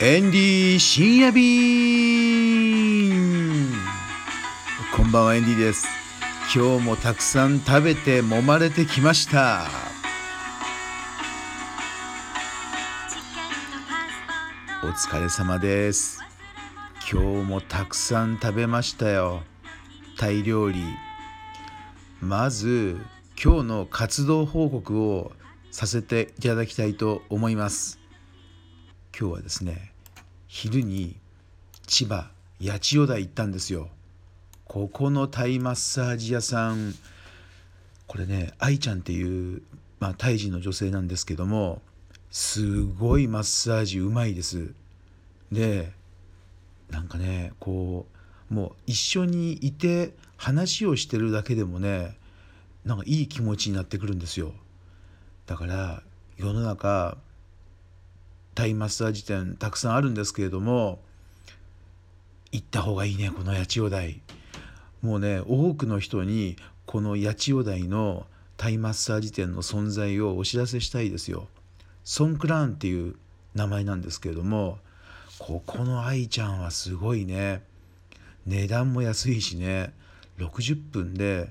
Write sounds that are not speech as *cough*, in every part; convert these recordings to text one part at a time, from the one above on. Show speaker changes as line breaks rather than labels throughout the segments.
エンディ深夜便こんばんはエンディです。今日もたくさん食べて揉まれてきました。お疲れ様です。今日もたくさん食べましたよ。タイ料理。まず今日の活動報告をさせていただきたいと思います。今日はですね昼に千葉八千代台行ったんですよ。ここのタイマッサージ屋さんこれね愛ちゃんっていう、まあ、タイ人の女性なんですけどもすごいマッサージうまいです。でなんかねこうもう一緒にいて話をしてるだけでもねなんかいい気持ちになってくるんですよ。だから世の中タイマッサージ店たくさんあるんですけれども行った方がいいねこの八千代台。もうね多くの人にこの八千代台のタイマッサージ店の存在をお知らせしたいですよ。ソンクラーンっていう名前なんですけれどもここの愛ちゃんはすごいね。値段も安いしね。60分で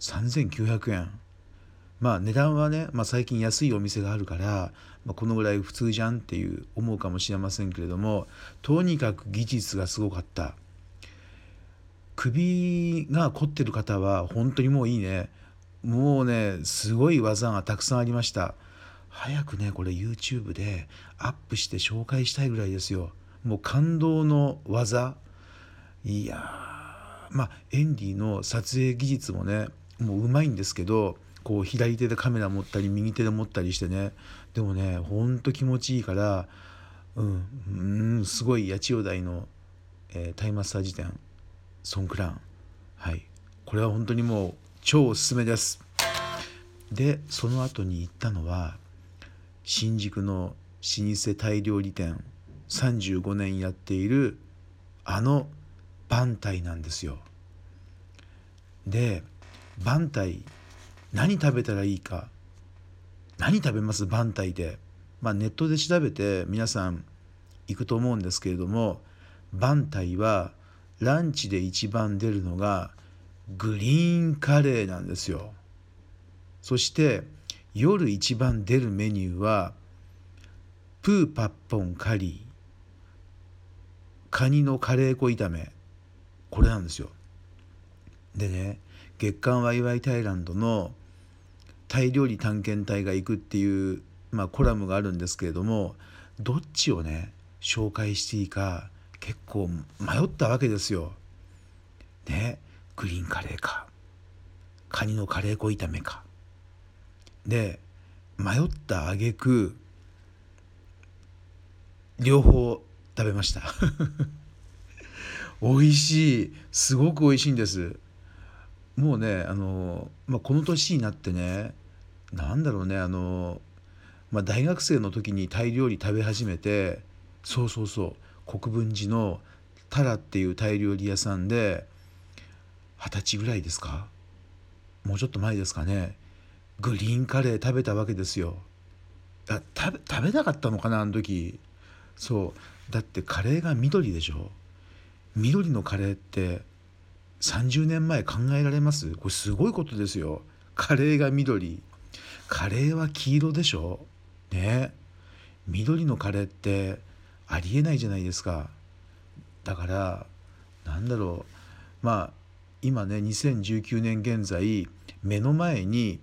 3900円。まあ値段はね、まあ、最近安いお店があるから、まあ、このぐらい普通じゃんっていう思うかもしれませんけれどもとにかく技術がすごかった。首が凝ってる方は本当にもういいね。もうねすごい技がたくさんありました。早くねこれ YouTube でアップして紹介したいぐらいですよ。もう感動の技。いやまあエンディの撮影技術もねもううまいんですけどこう左手でカメラ持ったり右手で持ったりしてね。でもねほんと気持ちいいからうんうんすごい八千代台の、えー、タイマッサージ店ソンクラン。はい。これは本当にもう超おすすめです。でその後に行ったのは新宿の老舗タイ料理店35年やっているあのバンタイなんですよ。でバンタイ何食べたらいいか。何食べます？バンタイで、まあ、ネットで調べて皆さん行くと思うんですけれどもバンタイはランチで一番出るのがグリーンカレーなんですよ。そして夜一番出るメニューはプーパッポンカリー。カニのカレー粉炒め。これなんですよ。でね月刊ワイワイタイランドのタイ料理探検隊が行くっていう、まあ、コラムがあるんですけれどもどっちをね紹介していいか結構迷ったわけですよ。ねグリーンカレーかカニのカレー粉炒めか。で迷った挙句両方食べました *laughs* 美味しいすごく美味しいんですもうねあの、まあ、この年になってね何だろうねあの、まあ、大学生の時にタイ料理食べ始めてそうそうそう国分寺のタラっていうタイ料理屋さんで二十歳ぐらいですか？もうちょっと前ですかね。グリーンカレー食べたわけですよ。あ食べ食べなかったのかなあの時。そう。だってカレーが緑でしょ？緑のカレーって30年前考えられます？これすごいことですよ。カレーが緑。カレーは黄色でしょ？ね。緑のカレーってありえないじゃないですか。だからなんだろう。まあ今ね2019年現在目の前に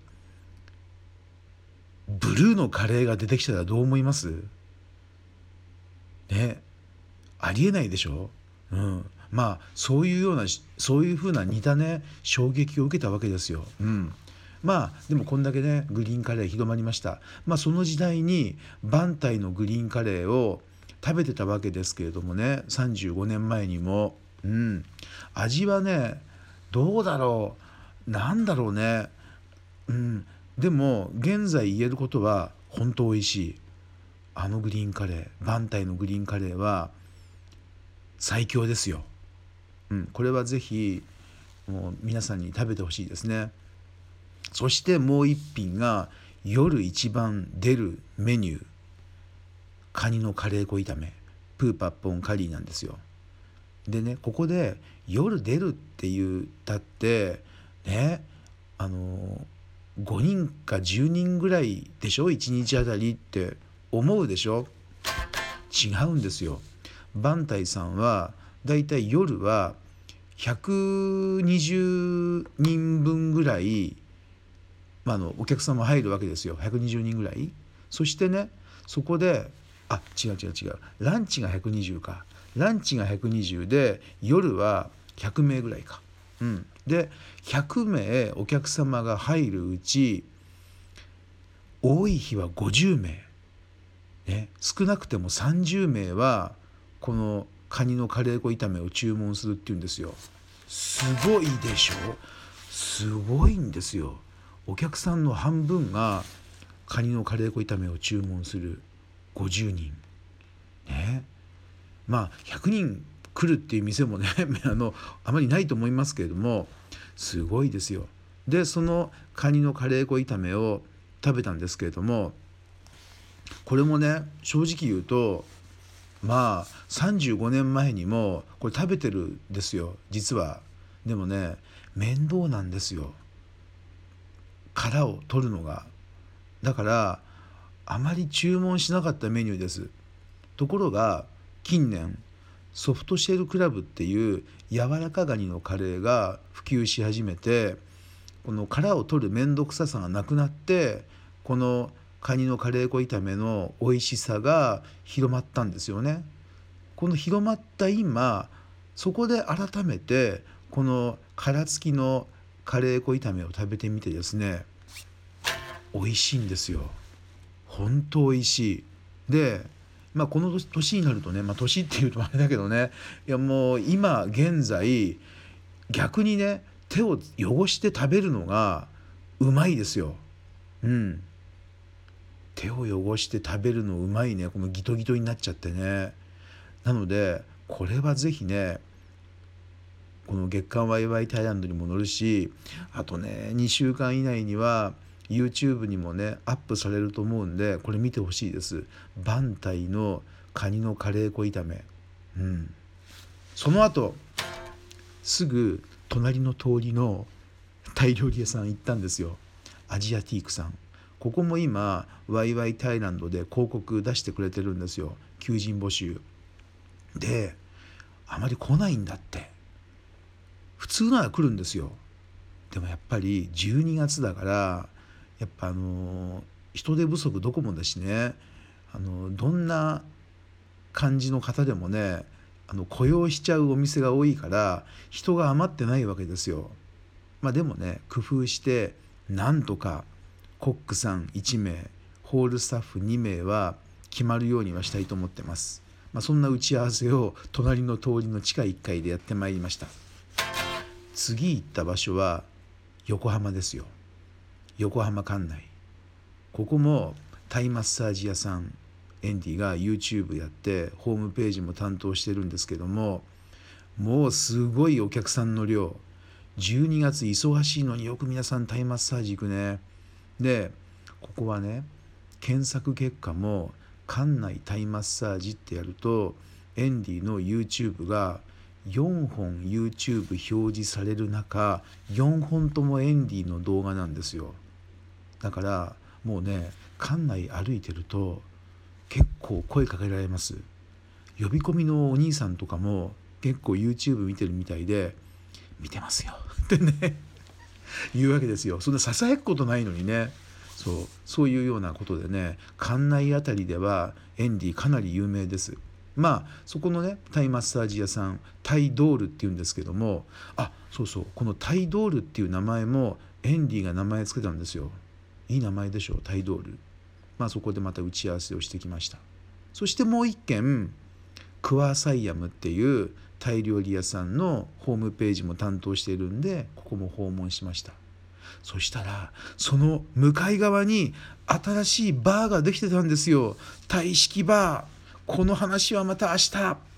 ブルーのカレーが出てきたらどう思います？ね。ありえないでしょ？うん。まあそういうようなそういうふうな似たね衝撃を受けたわけですよ。うん。まあでもこんだけねグリーンカレー広まりました。まあその時代にバンタイのグリーンカレーを食べてたわけですけれどもね35年前にも。うん。味はねどうだろう。なんだろうね。うん。でも現在言えることは本当美味しい。あのグリーンカレーバンタイのグリーンカレーは最強ですよ。うん、これはぜひもう皆さんに食べてほしいですね。そしてもう一品が夜一番出るメニューカニのカレー粉炒めプーパッポンカリーなんですよ。でねここで夜出るって言ったってねあの5人か10人ぐらいでしょ？1日あたりって思うでしょ？違うんですよ。バンタイさんはだいたい夜は120人分ぐらい、まあ、のお客様入るわけですよ120人ぐらい。そしてねそこであ違う違う違うランチが120かランチが120で夜は100名ぐらいか。うん、で100名お客様が入るうち多い日は50名、ね、少なくても30名はこのカニのカレー粉炒めを注文するっていうんですよ。すごいでしょ？すごいんですよ。お客さんの半分がカニのカレー粉炒めを注文する50人。ね。まあ100人来るっていう店もね *laughs* あのあまりないと思いますけれどもすごいですよ。でそのカニのカレー粉炒めを食べたんですけれどもこれもね正直言うとまあ35年前にもこれ食べてるんですよ実は。でもね面倒なんですよ殻を取るのが。だからあまり注文しなかったメニューです。ところが近年ソフトシェルクラブっていう柔らかガニのカレーが普及し始めてこの殻を取る面倒くささがなくなってこのカニのカレー粉炒めの美味しさが広まったんですよね。この広まった今そこで改めてこの殻付きのカレー粉炒めを食べてみてですね美味しいんですよ。本当美味しい。でまあ、この年になるとね、まあ、年っていうとあれだけどねいやもう今現在逆にね手を汚して食べるのがうまいですよ。うん。手を汚して食べるのうまいねこのギトギトになっちゃってね。なのでこれは是非ねこの月刊ワイワイタイランドにも載るしあとね2週間以内には YouTube にもねアップされると思うんでこれ見てほしいです。バンタイのカニのカレー粉炒め。うん。その後すぐ隣の通りのタイ料理屋さん行ったんですよ。アジアティークさん。ここも今ワイワイタイランドで広告出してくれてるんですよ。求人募集。であまり来ないんだって。普通なら来るんですよでもやっぱり12月だからやっぱあの人手不足どこもだしねあのどんな感じの方でもねあの雇用しちゃうお店が多いから人が余ってないわけですよ。まあ、でもね工夫してなんとかコックさん1名ホールスタッフ2名は決まるようにはしたいと思ってます。まあ、そんな打ち合わせを隣の通りの地下1階でやってまいりました。次行った場所は横浜ですよ。横浜管内。ここもタイマッサージ屋さんエンディが YouTube やってホームページも担当してるんですけどももうすごいお客さんの量。12月忙しいのによく皆さんタイマッサージ行くね。でここはね検索結果も館内タイマッサージってやるとエンディの YouTube が4本 YouTube 表示される中4本ともエンディの動画なんですよ。だからもうね館内歩いてると結構声かけられます。呼び込みのお兄さんとかも結構 YouTube 見てるみたいで見てますよ。*laughs* ってね言うわけですよ。そんなささやくことないのにね。そうそういうようなことでね館内あたりではエンディかなり有名です。まあそこのねタイマッサージ屋さんタイドールっていうんですけどもあそうそうこのタイドールっていう名前もエンディが名前つけたんですよ。いい名前でしょうタイドール。まあそこでまた打ち合わせをしてきました。そしてもう一軒クワサイヤムっていうタイ料理屋さんのホームページも担当しているんでここも訪問しました。そしたらその向かい側に新しいバーができてたんですよ。タイ式バー。この話はまた明日。